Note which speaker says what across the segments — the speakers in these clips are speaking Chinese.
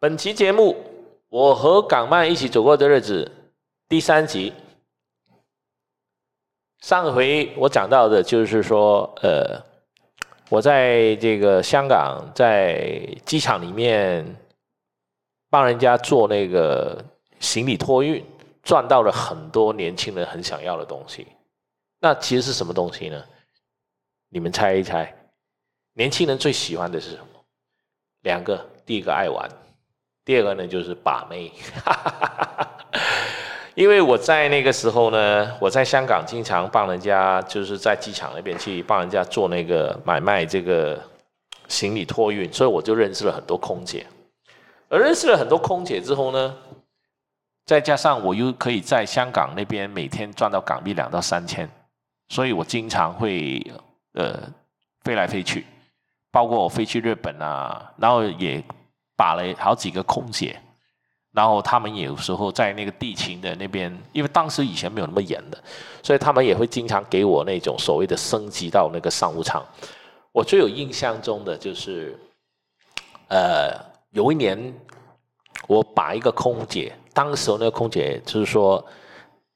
Speaker 1: 本期节目，我和港漫一起走过的日子第三集。上回我讲到的就是说，呃，我在这个香港，在机场里面帮人家做那个行李托运，赚到了很多年轻人很想要的东西。那其实是什么东西呢？你们猜一猜，年轻人最喜欢的是什么？两个，第一个爱玩。第二个呢，就是把妹，因为我在那个时候呢，我在香港经常帮人家，就是在机场那边去帮人家做那个买卖这个行李托运，所以我就认识了很多空姐。而认识了很多空姐之后呢，再加上我又可以在香港那边每天赚到港币两到三千，所以我经常会呃飞来飞去，包括我飞去日本啊，然后也。把了好几个空姐，然后他们有时候在那个地勤的那边，因为当时以前没有那么严的，所以他们也会经常给我那种所谓的升级到那个商务舱。我最有印象中的就是，呃，有一年我把一个空姐，当时那个空姐就是说，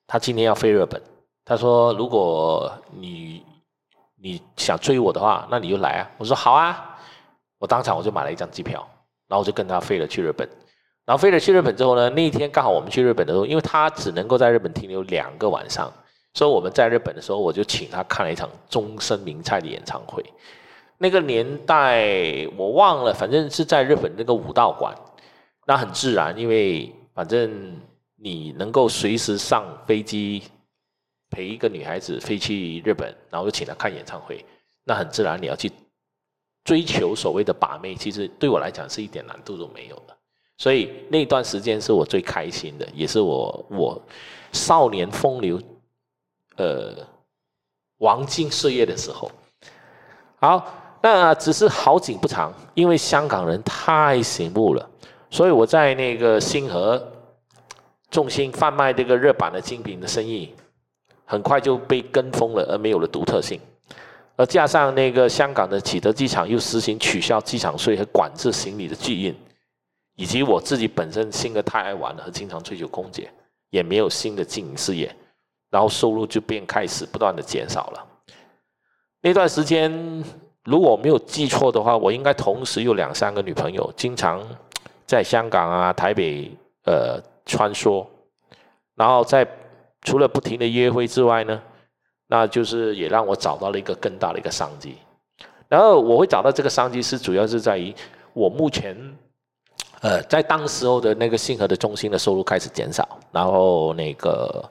Speaker 1: 她今天要飞日本，她说如果你你想追我的话，那你就来啊。我说好啊，我当场我就买了一张机票。然后就跟他飞了去日本，然后飞了去日本之后呢，那一天刚好我们去日本的时候，因为他只能够在日本停留两个晚上，所以我们在日本的时候，我就请他看了一场终身名菜的演唱会。那个年代我忘了，反正是在日本那个武道馆，那很自然，因为反正你能够随时上飞机陪一个女孩子飞去日本，然后就请她看演唱会，那很自然你要去。追求所谓的把妹，其实对我来讲是一点难度都没有的，所以那段时间是我最开心的，也是我我少年风流，呃，黄金岁月的时候。好，那只是好景不长，因为香港人太醒目了，所以我在那个星河重心贩卖这个热版的精品的生意，很快就被跟风了，而没有了独特性。而加上那个香港的启德机场又实行取消机场税和管制行李的寄运，以及我自己本身性格太爱玩了和经常追求空姐，也没有新的经营事业，然后收入就便开始不断的减少了。那段时间，如果没有记错的话，我应该同时有两三个女朋友，经常在香港啊、台北呃穿梭，然后在除了不停的约会之外呢。那就是也让我找到了一个更大的一个商机，然后我会找到这个商机是主要是在于我目前，呃，在当时候的那个信和的中心的收入开始减少，然后那个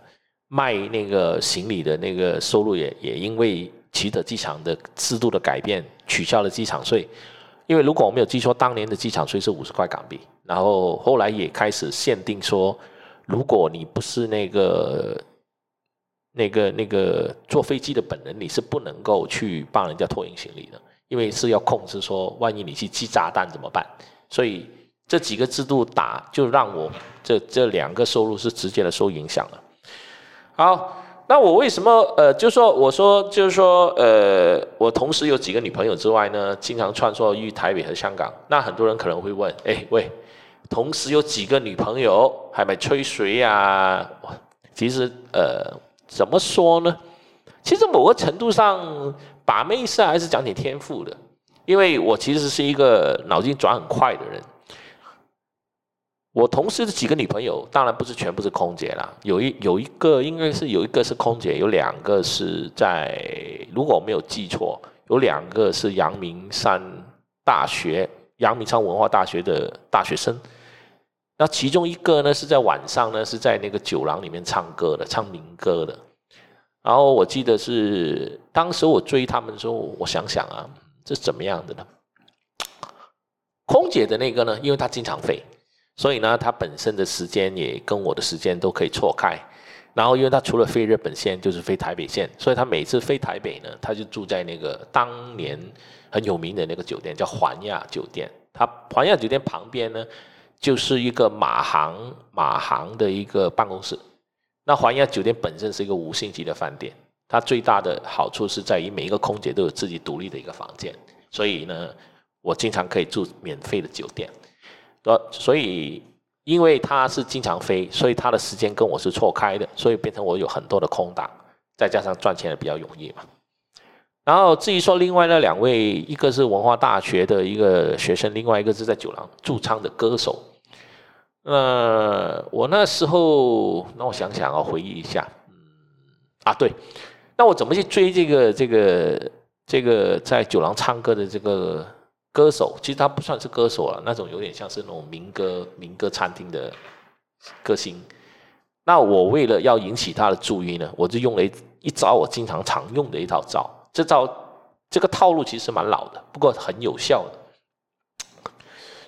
Speaker 1: 卖那个行李的那个收入也也因为启德机场的制度的改变取消了机场税，因为如果我没有记错，当年的机场税是五十块港币，然后后来也开始限定说，如果你不是那个。那个那个坐飞机的本人，你是不能够去帮人家托运行李的，因为是要控制说，万一你去寄炸弹怎么办？所以这几个制度打，就让我这这两个收入是直接的受影响了。好，那我为什么呃，就说我说就是说呃，我同时有几个女朋友之外呢，经常穿梭于台北和香港。那很多人可能会问，哎喂，同时有几个女朋友，还没吹水呀？其实呃。怎么说呢？其实某个程度上，把妹是还是讲点天赋的。因为我其实是一个脑筋转很快的人。我同事的几个女朋友，当然不是全部是空姐啦，有一有一个应该是有一个是空姐，有两个是在，如果我没有记错，有两个是阳明山大学、阳明山文化大学的大学生。那其中一个呢，是在晚上呢，是在那个酒廊里面唱歌的，唱民歌的。然后我记得是当时我追他们的时候，我想想啊，这是怎么样的呢？空姐的那个呢，因为她经常飞，所以呢，她本身的时间也跟我的时间都可以错开。然后，因为她除了飞日本线，就是飞台北线，所以她每次飞台北呢，她就住在那个当年很有名的那个酒店，叫环亚酒店。她环亚酒店旁边呢。就是一个马航马航的一个办公室。那环亚酒店本身是一个五星级的饭店，它最大的好处是在于每一个空姐都有自己独立的一个房间，所以呢，我经常可以住免费的酒店。呃，所以因为他是经常飞，所以他的时间跟我是错开的，所以变成我有很多的空档，再加上赚钱也比较容易嘛。然后至于说另外那两位，一个是文化大学的一个学生，另外一个是在酒廊驻唱的歌手。呃，我那时候，那我想想啊，回忆一下，嗯，啊对，那我怎么去追这个这个这个在酒廊唱歌的这个歌手？其实他不算是歌手了，那种有点像是那种民歌民歌餐厅的歌星。那我为了要引起他的注意呢，我就用了一一招我经常常用的一套招。这招这个套路其实蛮老的，不过很有效的。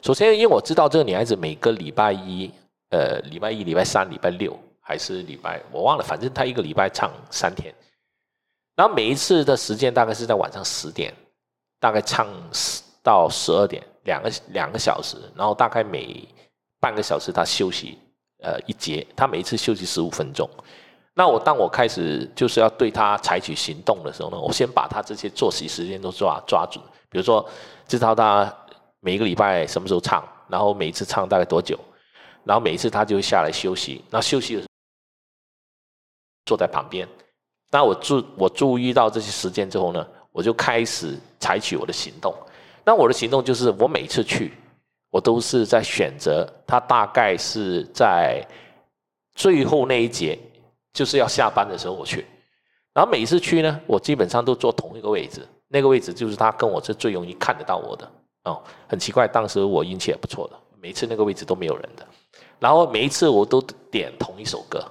Speaker 1: 首先，因为我知道这个女孩子每个礼拜一，呃，礼拜一、礼拜三、礼拜六还是礼拜，我忘了，反正她一个礼拜唱三天。然后每一次的时间大概是在晚上十点，大概唱到十二点，两个两个小时。然后大概每半个小时她休息，呃，一节，她每一次休息十五分钟。那我当我开始就是要对她采取行动的时候呢，我先把她这些作息时间都抓抓准，比如说知道她。每一个礼拜什么时候唱，然后每一次唱大概多久，然后每一次他就会下来休息。那休息的时候坐在旁边。那我注我注意到这些时间之后呢，我就开始采取我的行动。那我的行动就是，我每次去，我都是在选择他大概是在最后那一节，就是要下班的时候我去。然后每一次去呢，我基本上都坐同一个位置，那个位置就是他跟我是最容易看得到我的。哦，很奇怪，当时我运气也不错的，每一次那个位置都没有人的，然后每一次我都点同一首歌，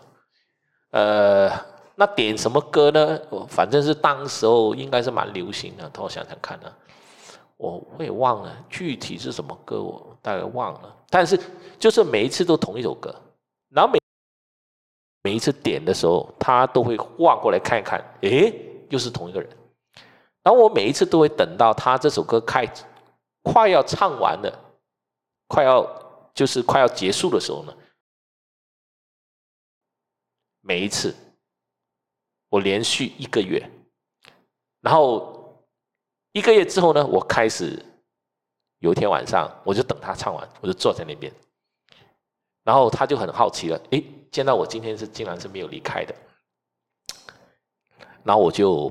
Speaker 1: 呃，那点什么歌呢？反正是当时候应该是蛮流行的，等我想想看呢，我我也忘了具体是什么歌，我大概忘了，但是就是每一次都同一首歌，然后每每一次点的时候，他都会望过来看一看，诶，又是同一个人，然后我每一次都会等到他这首歌开始。快要唱完了，快要就是快要结束的时候呢，每一次我连续一个月，然后一个月之后呢，我开始有一天晚上，我就等他唱完，我就坐在那边，然后他就很好奇了，诶，见到我今天是竟然是没有离开的，然后我就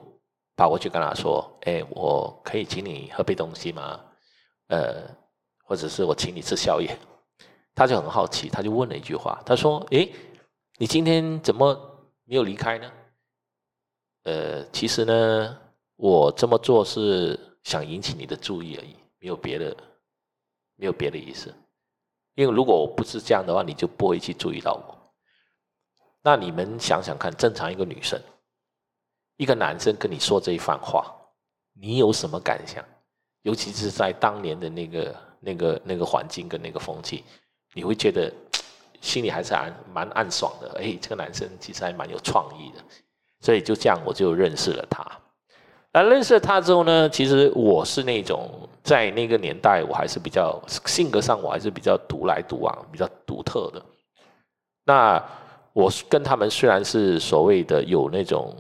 Speaker 1: 跑过去跟他说，哎，我可以请你喝杯东西吗？呃，或者是我请你吃宵夜，他就很好奇，他就问了一句话，他说：“诶，你今天怎么没有离开呢？”呃，其实呢，我这么做是想引起你的注意而已，没有别的，没有别的意思。因为如果我不是这样的话，你就不会去注意到我。那你们想想看，正常一个女生，一个男生跟你说这一番话，你有什么感想？尤其是在当年的那个、那个、那个环境跟那个风气，你会觉得心里还是蛮蛮暗爽的。哎，这个男生其实还蛮有创意的，所以就这样我就认识了他。那认识了他之后呢，其实我是那种在那个年代，我还是比较性格上我还是比较独来独往、比较独特的。那我跟他们虽然是所谓的有那种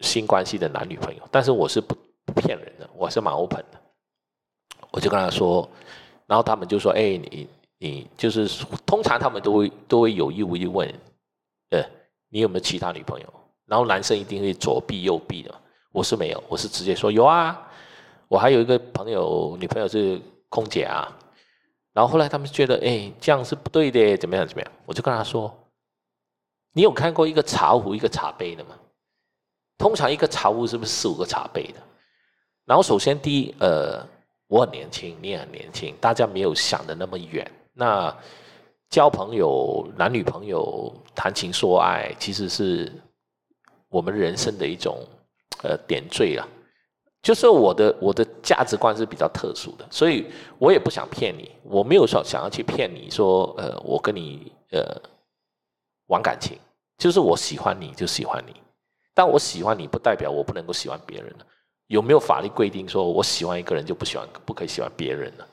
Speaker 1: 性关系的男女朋友，但是我是不不骗人的，我是蛮 open 的。我就跟他说，然后他们就说：“哎，你你就是通常他们都会都会有意无意问，呃，你有没有其他女朋友？然后男生一定会左避右避的。我是没有，我是直接说有啊，我还有一个朋友女朋友是空姐啊。然后后来他们觉得，哎，这样是不对的，怎么样怎么样？我就跟他说，你有看过一个茶壶一个茶杯的吗？通常一个茶壶是不是四五个茶杯的？然后首先第一，呃。我很年轻，你也很年轻，大家没有想的那么远。那交朋友、男女朋友、谈情说爱，其实是我们人生的一种呃点缀了。就是我的我的价值观是比较特殊的，所以我也不想骗你，我没有说想要去骗你说呃我跟你呃玩感情，就是我喜欢你就喜欢你，但我喜欢你不代表我不能够喜欢别人有没有法律规定说，我喜欢一个人就不喜欢，不可以喜欢别人呢？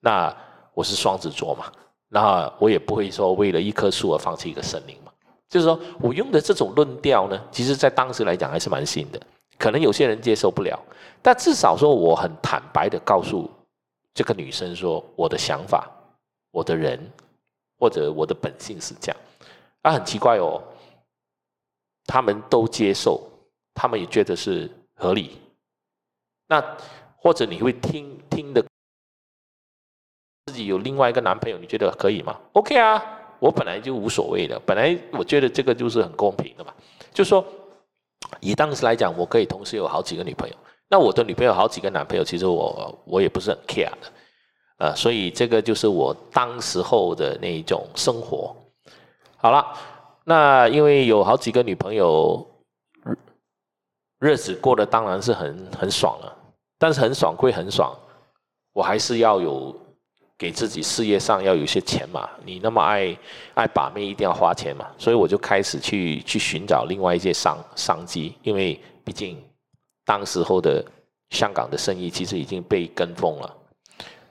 Speaker 1: 那我是双子座嘛，那我也不会说为了一棵树而放弃一个森林嘛。就是说我用的这种论调呢，其实在当时来讲还是蛮新的，可能有些人接受不了，但至少说我很坦白的告诉这个女生说我的想法，我的人，或者我的本性是这样。啊，很奇怪哦，他们都接受，他们也觉得是合理。那或者你会听听的，自己有另外一个男朋友，你觉得可以吗？OK 啊，我本来就无所谓的，本来我觉得这个就是很公平的嘛。就说以当时来讲，我可以同时有好几个女朋友。那我的女朋友好几个男朋友，其实我我也不是很 care 的，呃，所以这个就是我当时候的那一种生活。好了，那因为有好几个女朋友，日子过得当然是很很爽了，但是很爽归很爽，我还是要有给自己事业上要有些钱嘛。你那么爱爱把妹，一定要花钱嘛，所以我就开始去去寻找另外一些商商机，因为毕竟。当时候的香港的生意其实已经被跟风了。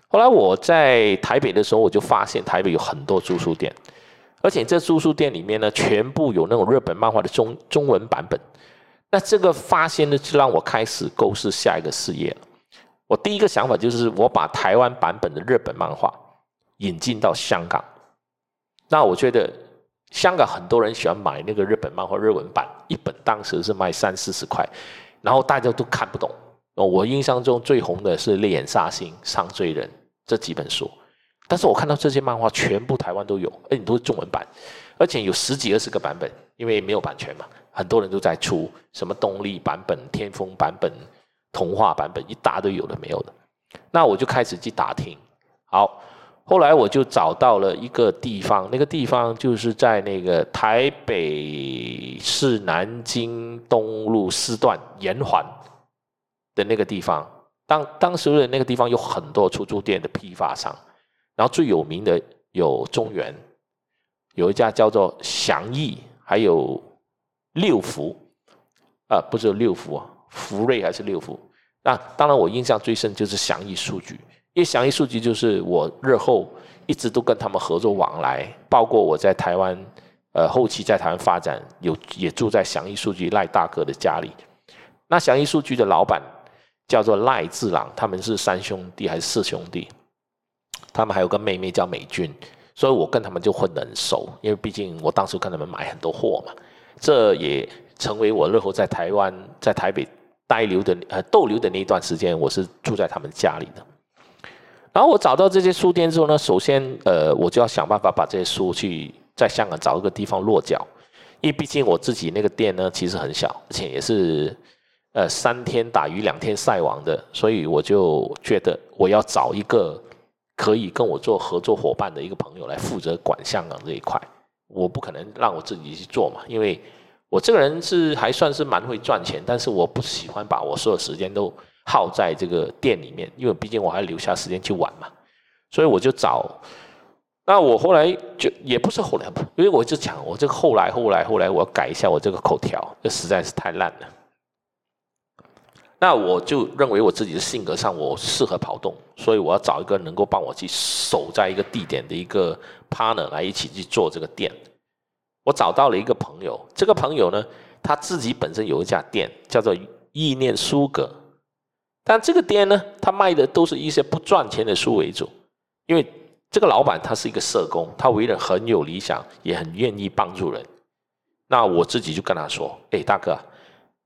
Speaker 1: 后来我在台北的时候，我就发现台北有很多租书店，而且这租书店里面呢，全部有那种日本漫画的中中文版本。那这个发现呢，就让我开始构思下一个事业了。我第一个想法就是，我把台湾版本的日本漫画引进到香港。那我觉得香港很多人喜欢买那个日本漫画日文版，一本当时是卖三四十块。然后大家都看不懂。我印象中最红的是《烈焰杀星》《上罪人》这几本书，但是我看到这些漫画全部台湾都有，而且都是中文版，而且有十几二十个版本，因为没有版权嘛，很多人都在出什么动力版本、天风版本、童话版本，一大堆有的没有的。那我就开始去打听，好。后来我就找到了一个地方，那个地方就是在那个台北市南京东路四段延环的那个地方。当当时的那个地方有很多出租店的批发商，然后最有名的有中原，有一家叫做祥义，还有六福，啊，不是六福啊，福瑞还是六福？那当然，我印象最深就是祥义数据。因为祥义数据就是我日后一直都跟他们合作往来，包括我在台湾，呃，后期在台湾发展，有也住在祥义数据赖大哥的家里。那祥义数据的老板叫做赖志朗，他们是三兄弟还是四兄弟？他们还有个妹妹叫美君，所以我跟他们就混得很熟，因为毕竟我当时跟他们买很多货嘛。这也成为我日后在台湾在台北待留的呃逗留的那一段时间，我是住在他们家里的。然后我找到这些书店之后呢，首先，呃，我就要想办法把这些书去在香港找一个地方落脚，因为毕竟我自己那个店呢其实很小，而且也是，呃，三天打鱼两天晒网的，所以我就觉得我要找一个可以跟我做合作伙伴的一个朋友来负责管香港这一块，我不可能让我自己去做嘛，因为我这个人是还算是蛮会赚钱，但是我不喜欢把我所有时间都。耗在这个店里面，因为毕竟我还留下时间去玩嘛，所以我就找。那我后来就也不是后来，因为我就讲我这个后来后来后来，我要改一下我这个口条，这实在是太烂了。那我就认为我自己的性格上我适合跑动，所以我要找一个能够帮我去守在一个地点的一个 partner 来一起去做这个店。我找到了一个朋友，这个朋友呢，他自己本身有一家店，叫做意念书阁。但这个店呢，他卖的都是一些不赚钱的书为主，因为这个老板他是一个社工，他为人很有理想，也很愿意帮助人。那我自己就跟他说：“哎，大哥，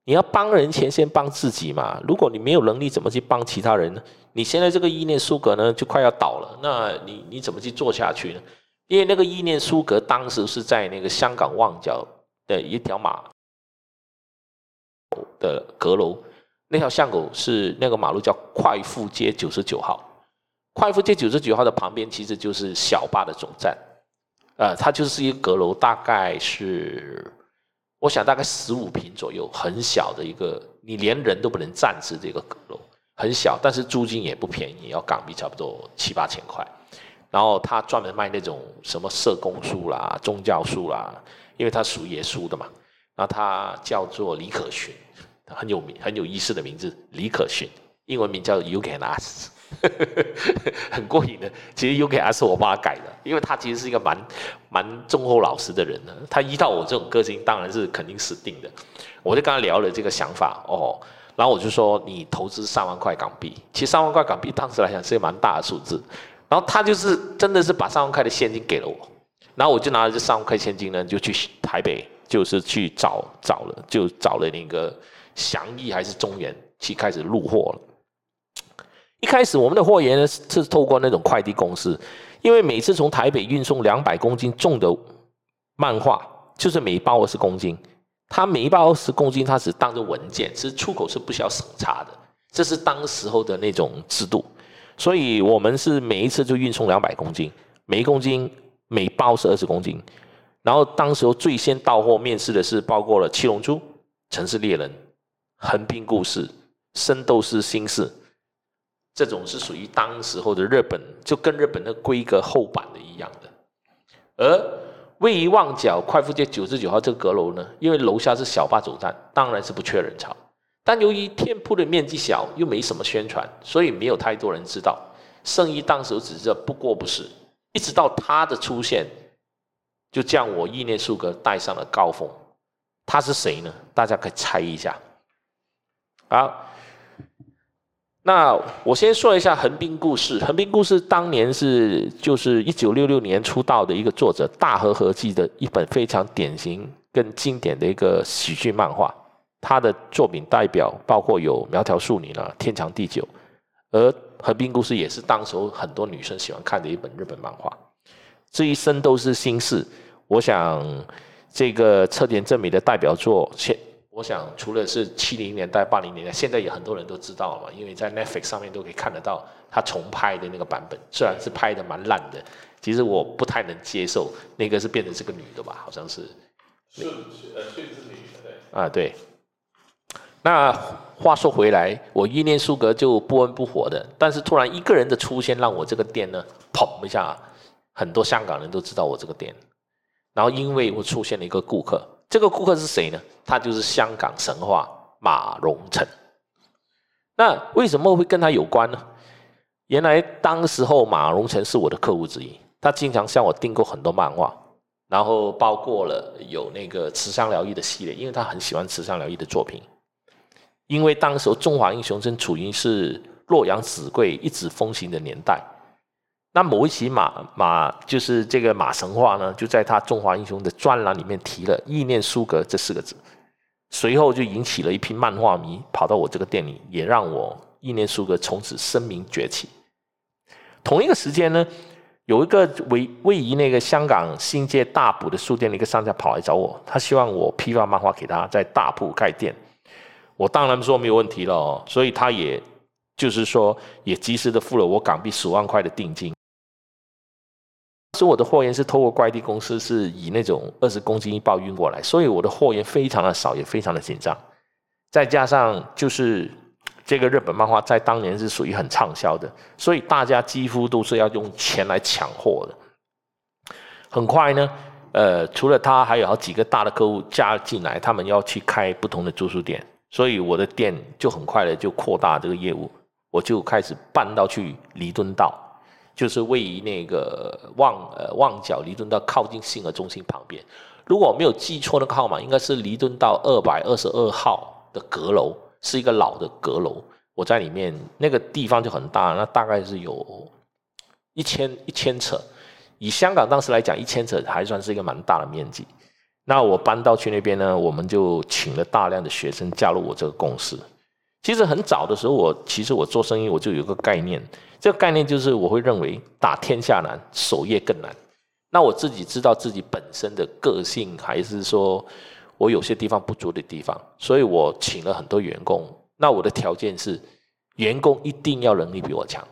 Speaker 1: 你要帮人前先帮自己嘛。如果你没有能力，怎么去帮其他人呢？你现在这个意念书阁呢，就快要倒了，那你你怎么去做下去呢？因为那个意念书阁当时是在那个香港旺角的一条马的阁楼。”那条巷口是那个马路叫快富街九十九号，快富街九十九号的旁边其实就是小巴的总站，呃，它就是一个阁楼，大概是我想大概十五平左右，很小的一个，你连人都不能站置这个阁楼，很小，但是租金也不便宜，要港币差不多七八千块。然后他专门卖那种什么社工书啦、宗教书啦，因为他属耶稣的嘛，然后他叫做李可群。很有名、很有意思的名字，李可勋，英文名叫 You Can Ask，很过瘾的。其实 You Can Ask 我帮他改的，因为他其实是一个蛮蛮忠厚老实的人呢。他依照我这种个性，当然是肯定死定的。我就跟他聊了这个想法哦，然后我就说你投资三万块港币，其实三万块港币当时来讲是一个蛮大的数字。然后他就是真的是把三万块的现金给了我，然后我就拿着这三万块现金呢，就去台北，就是去找找了，就找了那个祥义还是中原去开始入货了。一开始我们的货源呢是透过那种快递公司，因为每次从台北运送两百公斤重的漫画，就是每包二十公斤，它每一包二十公斤，它只当做文件，其实出口是不需要审查的，这是当时候的那种制度。所以我们是每一次就运送两百公斤，每一公斤每包是二十公斤。然后当时候最先到货面试的是包括了《七龙珠》《城市猎人》《横滨故事》《圣斗士星矢》，这种是属于当时候的日本，就跟日本的规格厚版的一样的。而位于旺角快富街九十九号这个阁楼呢，因为楼下是小巴走站，当然是不缺人潮。但由于店铺的面积小，又没什么宣传，所以没有太多人知道。生意当时只是不过不是，一直到他的出现，就将我意念树格带上了高峰。他是谁呢？大家可以猜一下。好，那我先说一下横滨故事。横滨故事当年是就是一九六六年出道的一个作者大和和记的一本非常典型跟经典的一个喜剧漫画。他的作品代表包括有《苗条淑女》啦，《天长地久》，而《横滨故事》也是当时很多女生喜欢看的一本日本漫画。这一生都是心事，我想这个侧田正美的代表作，现我想除了是七零年代、八零年代，现在也很多人都知道了嘛，因为在 Netflix 上面都可以看得到他重拍的那个版本，虽然是拍的蛮烂的，其实我不太能接受那个是变成是个女的吧，好像是
Speaker 2: 是女的对
Speaker 1: 啊对。那话说回来，我一念书阁就不温不火的，但是突然一个人的出现，让我这个店呢，砰一下，很多香港人都知道我这个店。然后因为我出现了一个顾客，这个顾客是谁呢？他就是香港神话马荣成。那为什么会跟他有关呢？原来当时候马荣成是我的客户之一，他经常向我订购很多漫画，然后包括了有那个慈善疗愈的系列，因为他很喜欢慈善疗愈的作品。因为当时候中华英雄正处于是洛阳纸贵一纸风行的年代，那某一期马马就是这个马神话呢，就在他中华英雄的专栏里面提了“意念书阁”这四个字，随后就引起了一批漫画迷跑到我这个店里，也让我意念书阁从此声名崛起。同一个时间呢，有一个位位于那个香港新界大埔的书店的一个商家跑来找我，他希望我批发漫画给他，在大埔开店。我当然说没有问题了，所以他也就是说，也及时的付了我港币十万块的定金。当时我的货源是透过快递公司，是以那种二十公斤一包运过来，所以我的货源非常的少，也非常的紧张。再加上就是这个日本漫画在当年是属于很畅销的，所以大家几乎都是要用钱来抢货的。很快呢，呃，除了他，还有好几个大的客户加进来，他们要去开不同的住宿店。所以我的店就很快的就扩大这个业务，我就开始搬到去弥敦道，就是位于那个旺呃旺角弥敦道靠近信和中心旁边。如果我没有记错那个号码，应该是弥敦道二百二十二号的阁楼，是一个老的阁楼。我在里面那个地方就很大，那大概是有一千一千尺，以香港当时来讲，一千尺还算是一个蛮大的面积。那我搬到去那边呢，我们就请了大量的学生加入我这个公司。其实很早的时候，我其实我做生意我就有个概念，这个概念就是我会认为打天下难，守业更难。那我自己知道自己本身的个性，还是说我有些地方不足的地方，所以我请了很多员工。那我的条件是，员工一定要能力比我强，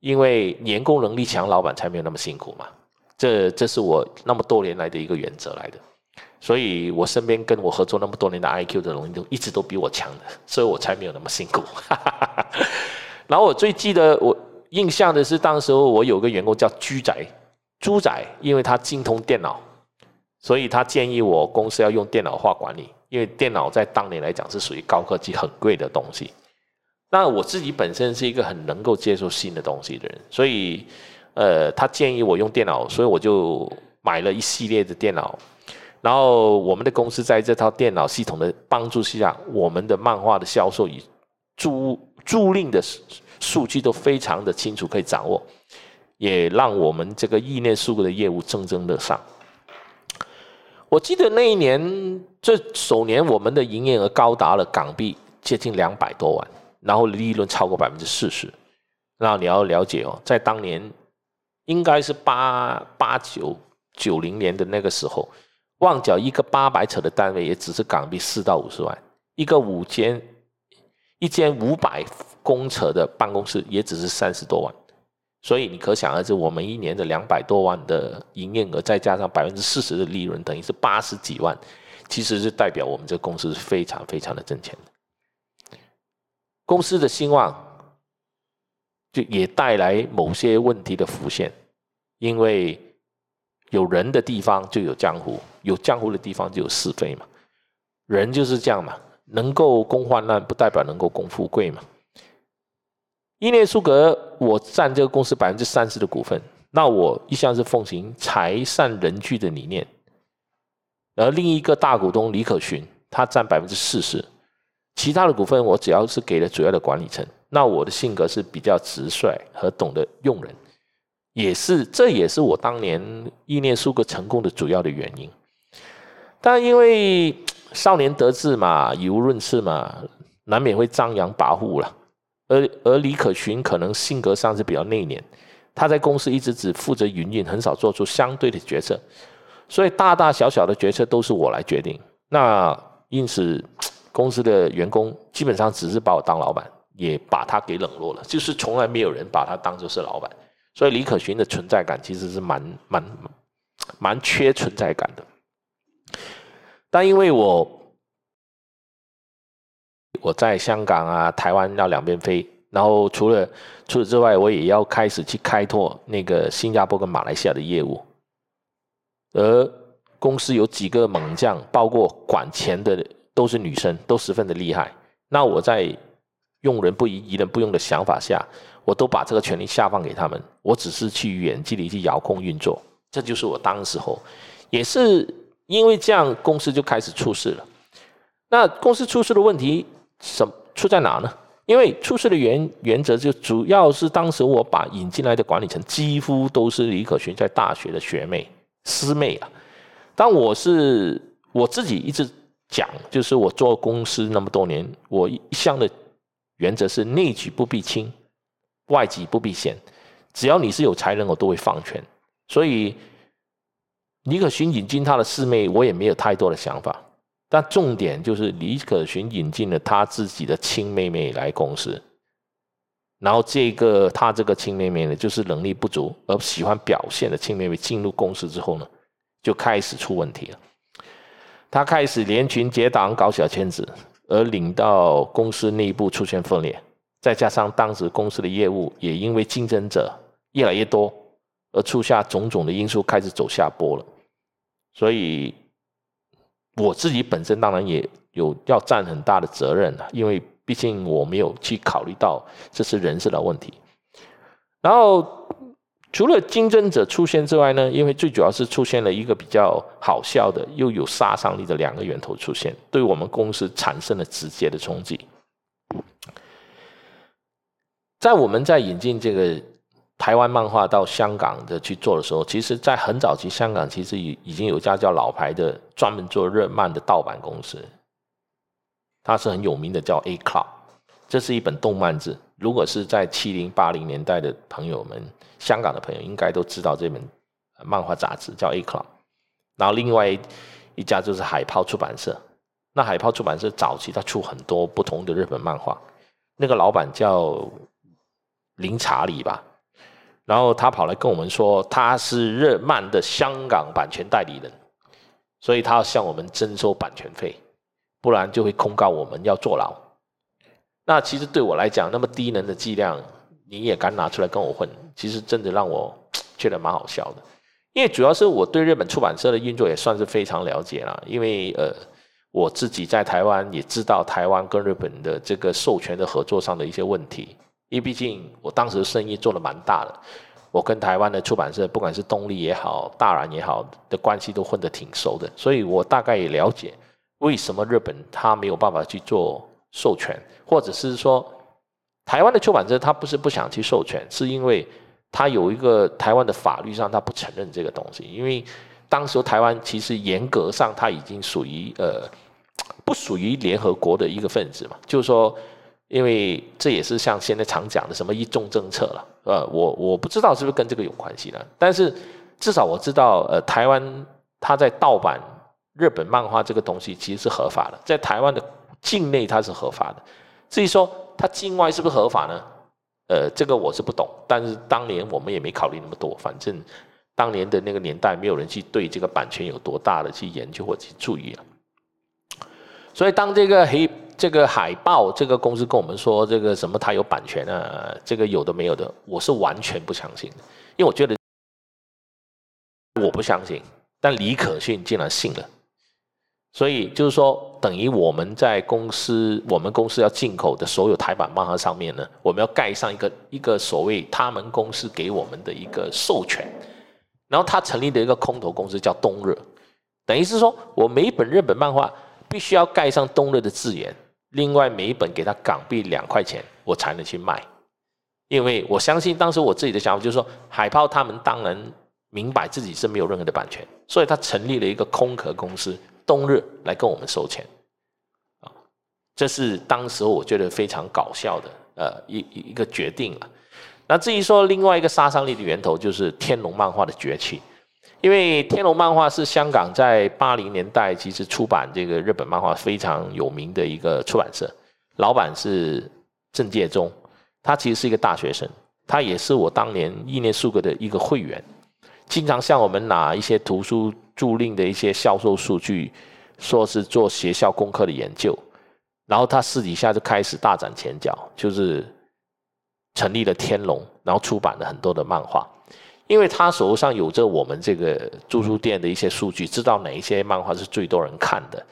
Speaker 1: 因为员工能力强，老板才没有那么辛苦嘛。这这是我那么多年来的一个原则来的，所以我身边跟我合作那么多年的 IQ 的人都一直都比我强的，所以我才没有那么辛苦。然后我最记得我印象的是，当时候我有个员工叫居仔，猪仔，因为他精通电脑，所以他建议我公司要用电脑化管理，因为电脑在当年来讲是属于高科技、很贵的东西。那我自己本身是一个很能够接受新的东西的人，所以。呃，他建议我用电脑，所以我就买了一系列的电脑。然后我们的公司在这套电脑系统的帮助下，我们的漫画的销售与租租赁的数数据都非常的清楚可以掌握，也让我们这个意念数的业务蒸蒸日上。我记得那一年这首年我们的营业额高达了港币接近两百多万，然后利润超过百分之四十。那你要了解哦，在当年应该是八八九九零年的那个时候，旺角一个八百尺的单位也只是港币四到五十万，一个五间一间五百公尺的办公室也只是三十多万，所以你可想而知，我们一年的两百多万的营业额，再加上百分之四十的利润，等于是八十几万，其实是代表我们这个公司是非常非常的挣钱的，公司的兴旺。就也带来某些问题的浮现，因为有人的地方就有江湖，有江湖的地方就有是非嘛。人就是这样嘛，能够共患难，不代表能够共富贵嘛。伊涅苏格，我占这个公司百分之三十的股份，那我一向是奉行财善人聚的理念，而另一个大股东李可群，他占百分之四十，其他的股份我只要是给了主要的管理层。那我的性格是比较直率和懂得用人，也是这也是我当年意念数个成功的主要的原因。但因为少年得志嘛，语无伦次嘛，难免会张扬跋扈了。而而李可群可能性格上是比较内敛，他在公司一直只负责营运，很少做出相对的决策，所以大大小小的决策都是我来决定。那因此，公司的员工基本上只是把我当老板。也把他给冷落了，就是从来没有人把他当做是老板，所以李可群的存在感其实是蛮蛮蛮缺存在感的。但因为我我在香港啊、台湾要两边飞，然后除了除此之外，我也要开始去开拓那个新加坡跟马来西亚的业务，而公司有几个猛将，包括管钱的都是女生，都十分的厉害。那我在用人不疑，疑人不用的想法下，我都把这个权利下放给他们。我只是去远距离去遥控运作，这就是我当时候，也是因为这样，公司就开始出事了。那公司出事的问题，什出在哪呢？因为出事的原原则就主要是当时我把引进来的管理层几乎都是李可群在大学的学妹师妹啊。当我是我自己一直讲，就是我做公司那么多年，我一向的。原则是内举不避亲，外己不避嫌。只要你是有才能，我都会放权。所以李可群引进他的师妹，我也没有太多的想法。但重点就是李可群引进了他自己的亲妹妹来公司，然后这个他这个亲妹妹呢，就是能力不足而喜欢表现的亲妹妹进入公司之后呢，就开始出问题了。他开始连群结党，搞小圈子。而领到公司内部出现分裂，再加上当时公司的业务也因为竞争者越来越多，而出现种种的因素开始走下坡了。所以我自己本身当然也有要占很大的责任了，因为毕竟我没有去考虑到这是人事的问题。然后。除了竞争者出现之外呢，因为最主要是出现了一个比较好笑的又有杀伤力的两个源头出现，对我们公司产生了直接的冲击。在我们在引进这个台湾漫画到香港的去做的时候，其实，在很早期香港其实已已经有一家叫老牌的专门做日漫的盗版公司，它是很有名的，叫 A Club。这是一本动漫志，如果是在七零八零年代的朋友们。香港的朋友应该都知道这本漫画杂志叫 A Club，然后另外一家就是海豹出版社。那海豹出版社早期他出很多不同的日本漫画，那个老板叫林查理吧，然后他跑来跟我们说他是日漫的香港版权代理人，所以他要向我们征收版权费，不然就会控告我们要坐牢。那其实对我来讲，那么低能的剂量。你也敢拿出来跟我混？其实真的让我 觉得蛮好笑的，因为主要是我对日本出版社的运作也算是非常了解了。因为呃，我自己在台湾也知道台湾跟日本的这个授权的合作上的一些问题。因为毕竟我当时生意做的蛮大的，我跟台湾的出版社，不管是东立也好、大然也好的关系都混得挺熟的，所以我大概也了解为什么日本他没有办法去做授权，或者是说。台湾的出版社他不是不想去授权，是因为他有一个台湾的法律上他不承认这个东西，因为当时台湾其实严格上他已经属于呃不属于联合国的一个分子嘛，就是说，因为这也是像现在常讲的什么一中政策了，呃，我我不知道是不是跟这个有关系呢，但是至少我知道，呃，台湾它在盗版日本漫画这个东西其实是合法的，在台湾的境内它是合法的，至于说。它境外是不是合法呢？呃，这个我是不懂，但是当年我们也没考虑那么多，反正当年的那个年代，没有人去对这个版权有多大的去研究或去注意了。所以当这个黑这个海报这个公司跟我们说这个什么他有版权啊，这个有的没有的，我是完全不相信的，因为我觉得我不相信，但李可逊竟然信了。所以就是说，等于我们在公司，我们公司要进口的所有台版漫画上面呢，我们要盖上一个一个所谓他们公司给我们的一个授权，然后他成立的一个空头公司叫东热，等于是说我每一本日本漫画必须要盖上东热的字眼，另外每一本给他港币两块钱，我才能去卖，因为我相信当时我自己的想法就是说，海豹他们当然明白自己是没有任何的版权，所以他成立了一个空壳公司。冬日来跟我们收钱，啊，这是当时我觉得非常搞笑的，呃，一一个决定了。那至于说另外一个杀伤力的源头，就是天龙漫画的崛起。因为天龙漫画是香港在八零年代其实出版这个日本漫画非常有名的一个出版社，老板是郑介中，他其实是一个大学生，他也是我当年意念数个的一个会员，经常向我们拿一些图书。租赁的一些销售数据，说是做学校功课的研究，然后他私底下就开始大展拳脚，就是成立了天龙，然后出版了很多的漫画。因为他手上有着我们这个租书店的一些数据，知道哪一些漫画是最多人看的，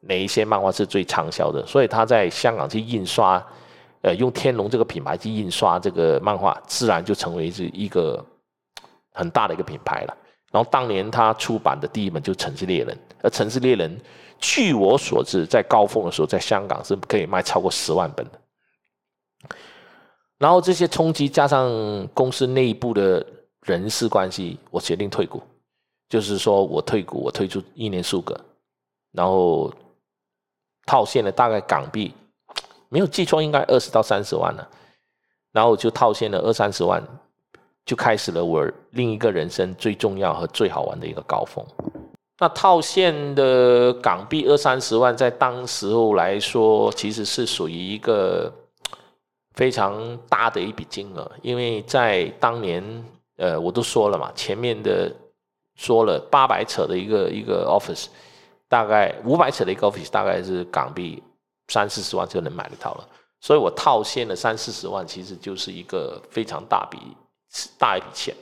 Speaker 1: 哪一些漫画是最畅销的，所以他在香港去印刷，呃，用天龙这个品牌去印刷这个漫画，自然就成为是一个很大的一个品牌了。然后当年他出版的第一本就《城市猎人》，而《城市猎人》据我所知，在高峰的时候，在香港是可以卖超过十万本的。然后这些冲击加上公司内部的人事关系，我决定退股。就是说我退股，我退出一年数个，然后套现了大概港币，没有记错应该二十到三十万了。然后就套现了二三十万。就开始了我另一个人生最重要和最好玩的一个高峰。那套现的港币二三十万，在当时候来说，其实是属于一个非常大的一笔金额。因为在当年，呃，我都说了嘛，前面的说了八百尺的一个一个 office，大概五百尺的一个 office，大概是港币三四十万就能买得到了。所以我套现了三四十万，其实就是一个非常大笔。大一笔钱，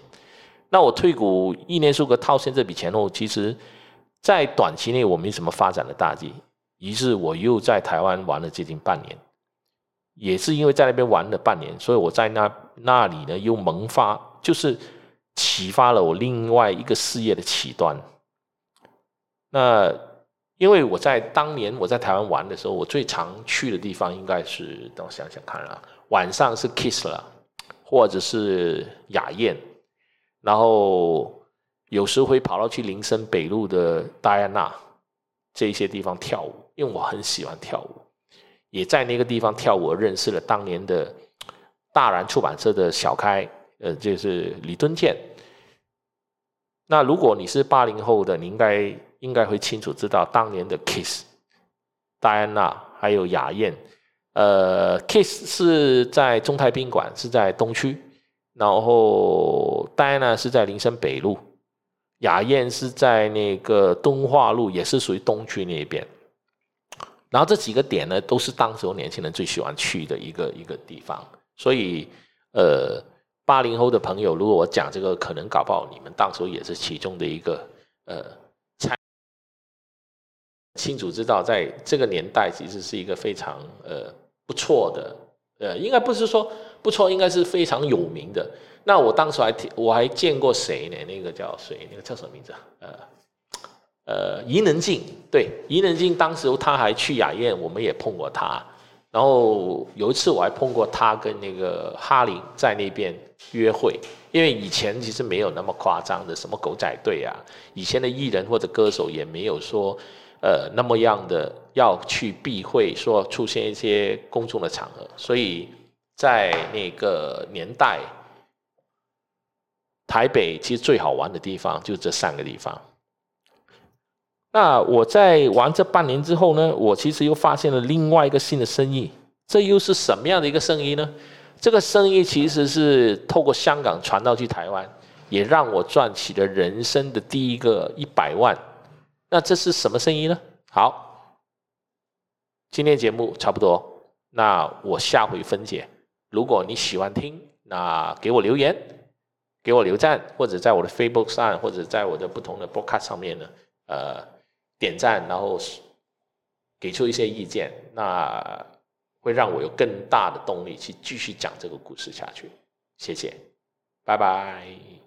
Speaker 1: 那我退股一年数个套现这笔钱后，其实，在短期内我没什么发展的大计，于是我又在台湾玩了接近半年，也是因为在那边玩了半年，所以我在那那里呢又萌发，就是启发了我另外一个事业的起端。那因为我在当年我在台湾玩的时候，我最常去的地方应该是，等我想想看啊，晚上是 Kiss 了。或者是雅宴，然后有时会跑到去林森北路的戴安娜这些地方跳舞，因为我很喜欢跳舞，也在那个地方跳舞认识了当年的大然出版社的小开，呃，就是李敦健。那如果你是八零后的，你应该应该会清楚知道当年的 Kiss、戴安娜还有雅燕。呃，Kiss 是在中泰宾馆，是在东区，然后 Diana 是在林森北路，雅燕是在那个东化路，也是属于东区那边。然后这几个点呢，都是当时年轻人最喜欢去的一个一个地方。所以，呃，八零后的朋友，如果我讲这个，可能搞不好你们当初也是其中的一个呃。清楚知道，在这个年代，其实是一个非常呃不错的，呃，应该不是说不错，应该是非常有名的。那我当时还我还见过谁呢？那个叫谁？那个叫什么名字啊？呃呃，伊能静，对，伊能静当时他还去雅宴，我们也碰过他。然后有一次我还碰过他跟那个哈林在那边约会，因为以前其实没有那么夸张的什么狗仔队啊，以前的艺人或者歌手也没有说呃那么样的要去避讳说出现一些公众的场合，所以在那个年代，台北其实最好玩的地方就这三个地方。那我在玩这半年之后呢，我其实又发现了另外一个新的生意，这又是什么样的一个生意呢？这个生意其实是透过香港传到去台湾，也让我赚起了人生的第一个一百万。那这是什么生意呢？好，今天节目差不多，那我下回分解。如果你喜欢听，那给我留言，给我留赞，或者在我的 Facebook 上，或者在我的不同的 Podcast 上面呢，呃。点赞，然后给出一些意见，那会让我有更大的动力去继续讲这个故事下去。谢谢，拜拜。